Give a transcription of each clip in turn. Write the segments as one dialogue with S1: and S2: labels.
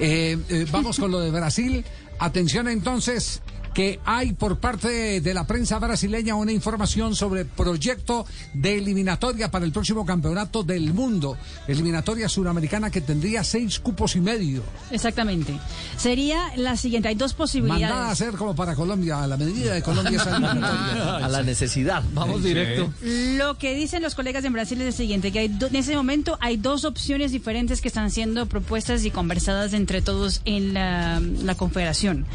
S1: Eh, eh, vamos con lo de Brasil. Atención entonces que hay por parte de la prensa brasileña una información sobre proyecto de eliminatoria para el próximo campeonato del mundo. Eliminatoria suramericana que tendría seis cupos y medio.
S2: Exactamente. Sería la siguiente, hay dos posibilidades.
S1: Mandada a ser como para Colombia, a la medida de Colombia esa eliminatoria.
S3: A la necesidad. Vamos directo.
S2: Lo que dicen los colegas en Brasil es el siguiente, que hay do- en ese momento hay dos opciones diferentes que están siendo propuestas y conversadas entre todos en la, la confederación.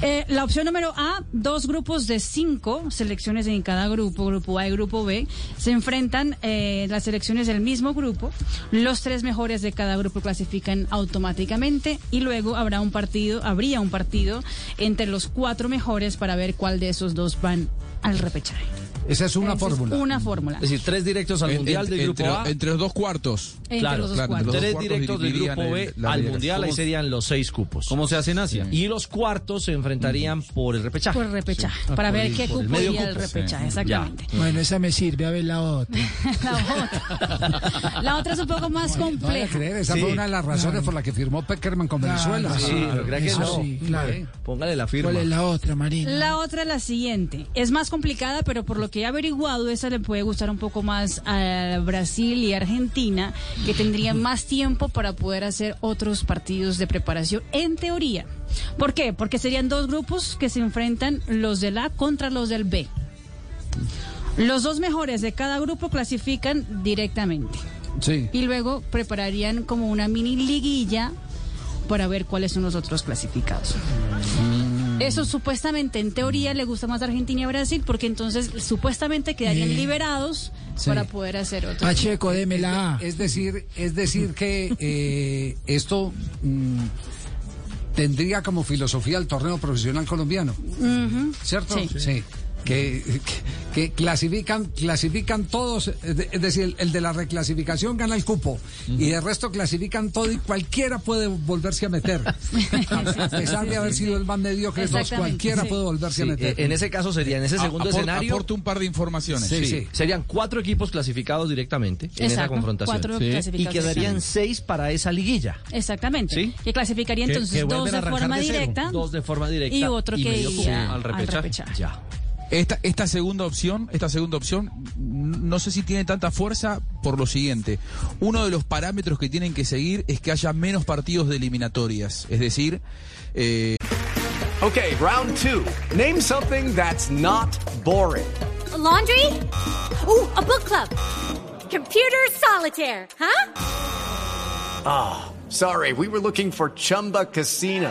S2: Eh, la opción número A, dos grupos de cinco selecciones en cada grupo, grupo A y grupo B, se enfrentan eh, las selecciones del mismo grupo, los tres mejores de cada grupo clasifican automáticamente y luego habrá un partido, habría un partido entre los cuatro mejores para ver cuál de esos dos van al repechaje.
S1: Esa es una
S2: Esa es
S1: fórmula.
S2: Una fórmula.
S3: Es decir, tres directos al
S4: En-
S3: Mundial
S4: en-
S3: del Grupo
S4: entre,
S3: A.
S4: entre los dos cuartos.
S2: Entre
S3: claro,
S2: los dos
S4: claro,
S2: cuartos.
S4: entre
S3: Tres
S4: cuartos
S3: directos del Grupo B
S4: el-
S3: al. Mundial, ahí
S4: ¿Cómo-
S3: serían los seis cupos.
S5: ¿Cómo se hace en Asia?
S3: Y los cuartos se enfrentarían por el repechaje.
S2: Por repechaje, para ver qué
S3: el
S2: cupo al
S3: cupo.
S2: repechaje,
S3: Sí.
S2: exactamente.
S6: Bueno, esa me sirve, a ver la otra.
S2: La otra. La otra es un poco más
S1: No
S2: compleja.
S1: creer, esa
S3: Sí.
S1: fue una de las razones por la que firmó Peckerman con Venezuela.
S3: Sí, pero crea que
S6: Eso
S3: no. Póngale la firma.
S6: ¿Cuál es la otra, Marina?
S2: La otra es la siguiente. Es más complicada, pero por lo que he averiguado, esa le puede gustar un poco más a Brasil y Argentina, que tendrían más tiempo para poder hacer otros partidos de preparación, en teoría. ¿Por qué? Porque serían dos grupos que se enfrentan los del A contra los del B. Los dos mejores de cada grupo clasifican directamente.
S1: Sí.
S2: y luego prepararían como una mini liguilla para ver cuáles son los otros clasificados. Eso supuestamente, en teoría, le gusta más a Argentina y a Brasil, porque entonces supuestamente quedarían liberados
S1: Sí.
S2: para poder hacer otro.
S6: Pacheco, deme la A.
S1: Es decir, es decir que eh, esto mm, tendría como filosofía el torneo profesional colombiano, ¿cierto?
S2: Sí.
S1: Que, que- que clasifican, clasifican todos, es de- es decir, el, el de la reclasificación gana el cupo y de resto clasifican todo y cualquiera puede volverse a meter. A pesar de haber sido el más mediocre,
S2: Exactamente,
S1: cualquiera
S2: sí.
S1: puede volverse
S3: Sí,
S1: a meter.
S3: en ese caso sería, en ese segundo
S4: Apor-
S3: escenario,
S4: Aporto un par de informaciones.
S1: Sí,
S3: sí,
S1: sí.
S3: serían cuatro equipos clasificados directamente en esa confrontación.
S2: cuatro
S3: Sí. Y quedarían seis para esa liguilla.
S2: Exactamente.
S3: Sí.
S2: Que clasificaría entonces
S3: que
S2: dos
S3: a
S2: de forma
S3: de cero.
S2: directa
S3: Dos de forma directa
S2: y otro
S3: y
S2: que iría
S5: al repechaje.
S3: Ya.
S4: Esta, esta segunda opción, esta segunda opción, no sé si tiene tanta fuerza por lo siguiente. Uno de los parámetros que tienen que seguir es que haya menos partidos de eliminatorias. Es decir, eh,
S7: Okay, round two. Name something that's not boring.
S8: A laundry? Ooh, a book club. Computer solitaire, huh?
S7: Sorry, we were looking for Chumba Casino.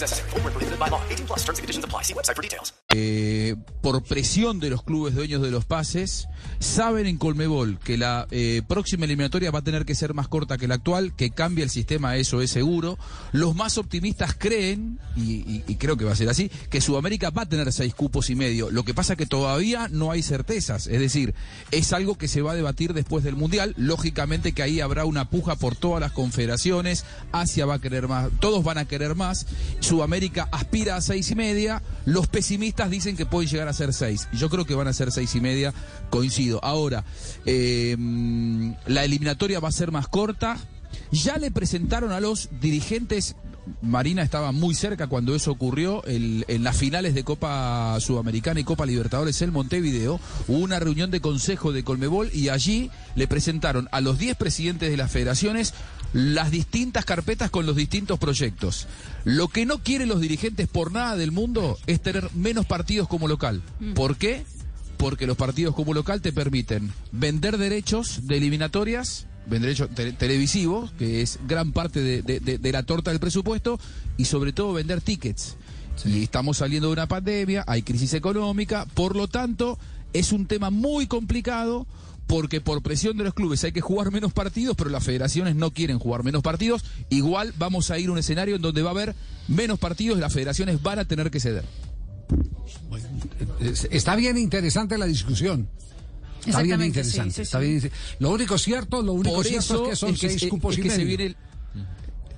S7: necessary. Void where prohibited by law. 18 plus terms and conditions apply. See website for details.
S4: eh, por presión de los clubes dueños de los pases, saben en Colmebol que la eh, próxima eliminatoria va a tener que ser más corta que la actual, que cambia el sistema, eso es seguro. Los más optimistas creen, y, y- y creo que va a ser así, que Sudamérica va a tener seis cupos y medio. Lo que pasa que todavía no hay certezas, es decir, es algo que se va a debatir después del Mundial. Lógicamente que ahí habrá una puja por todas las confederaciones, Asia va a querer más, todos van a querer más, Sudamérica aspira a seis y media, los pesimistas dicen que pueden llegar a ser seis. Yo creo que van a ser seis y media, coincido. Ahora, mm, la eliminatoria va a ser más corta. Ya le presentaron a los dirigentes, Marina estaba muy cerca cuando eso ocurrió, el- en las finales de Copa Sudamericana y Copa Libertadores en Montevideo, hubo una reunión de consejo de Colmebol y allí le presentaron a los 10 presidentes de las federaciones las distintas carpetas con los distintos proyectos. Lo que no quieren los dirigentes por nada del mundo es tener menos partidos como local. ¿Por qué? Porque los partidos como local te permiten vender derechos de eliminatorias vender derechos te- televisivos, que es gran parte de, de- de- de la torta del presupuesto, y sobre todo vender tickets. Y estamos saliendo de una pandemia, hay crisis económica, por lo tanto, es un tema muy complicado. Porque por presión de los clubes hay que jugar menos partidos, pero las federaciones no quieren jugar menos partidos. Igual vamos a ir a un escenario en donde va a haber menos partidos y las federaciones van a tener que ceder.
S1: Es- Está bien interesante la discusión. Está bien interesante.
S2: sí, sí,
S1: está bien- Lo único cierto, lo único
S4: Por
S1: cierto
S4: eso
S1: es que son
S4: es que,
S1: seis
S4: es
S1: cupos
S4: que
S1: y
S4: se
S1: medio.
S4: viene el-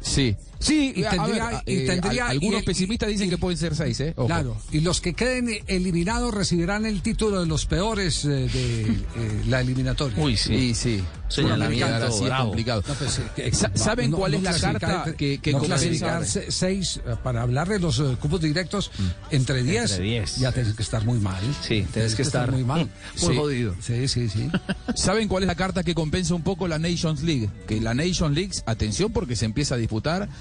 S4: Sí. Sí,
S1: Y
S4: a
S1: tendría-
S4: ver,
S1: y
S4: eh,
S1: tendría-
S4: al- algunos
S1: y-
S4: pesimistas dicen
S1: y-
S4: que pueden ser seis, ¿eh? Ojo.
S1: Claro, y los que queden eliminados recibirán el título de los peores eh, de eh, la eliminatoria.
S3: Uy,
S4: Sí,
S3: sí.
S4: sí.
S3: Señalamiento
S4: Ahora sí es complicado.
S1: No, pues, eh,
S4: Sa- ¿Saben
S1: no-
S4: cuál
S1: no
S4: es la carta que, que
S1: clasificar se- seis eh, para hablar de los eh, cupos directos entre 10?
S3: Entre 10.
S1: Ya tienes que estar muy mal.
S3: Sí, tienes que estar
S1: muy mal.
S3: muy
S4: Sí.
S3: jodido.
S1: Sí, sí, sí.
S4: ¿Saben cuál es la carta que compensa un poco la Nations League? Que la Nations League, atención porque se empieza a disputar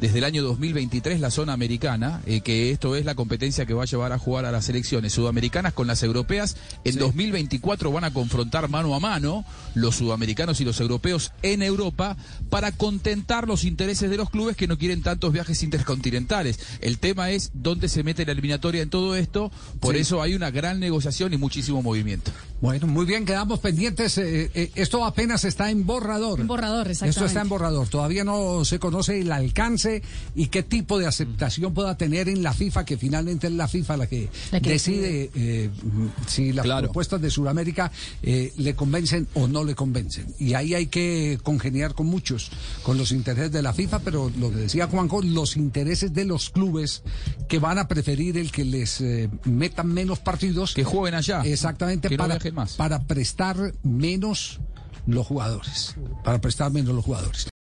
S4: desde el año 2023 la zona americana, eh, que esto es la competencia que va a llevar a jugar a las selecciones sudamericanas con las europeas. En 2024 van a confrontar mano a mano los sudamericanos y los europeos en Europa para contentar los intereses de los clubes que no quieren tantos viajes intercontinentales. El tema es dónde se mete la eliminatoria en todo esto, por
S1: Sí.
S4: eso hay una gran negociación y muchísimo movimiento.
S1: Bueno, muy bien, quedamos pendientes. eh, eh, esto apenas está en borrador.
S2: En borrador,
S1: Esto está en
S2: exactamente.
S1: borrador. Todavía no se conoce el alcance y qué tipo de aceptación pueda tener en la FIFA, que finalmente es la FIFA la que,
S2: La que
S1: decide eh, si las
S4: Claro.
S1: propuestas de Sudamérica eh, le convencen o no le convencen. Y ahí hay que congeniar con muchos, con los intereses de la FIFA, pero lo que decía Juanjo, los intereses de los clubes que van a preferir el que les eh, metan menos partidos.
S4: Que jueguen allá.
S1: Exactamente,
S4: Que no
S1: para,
S4: más.
S1: para prestar menos los jugadores. Para prestar menos los jugadores.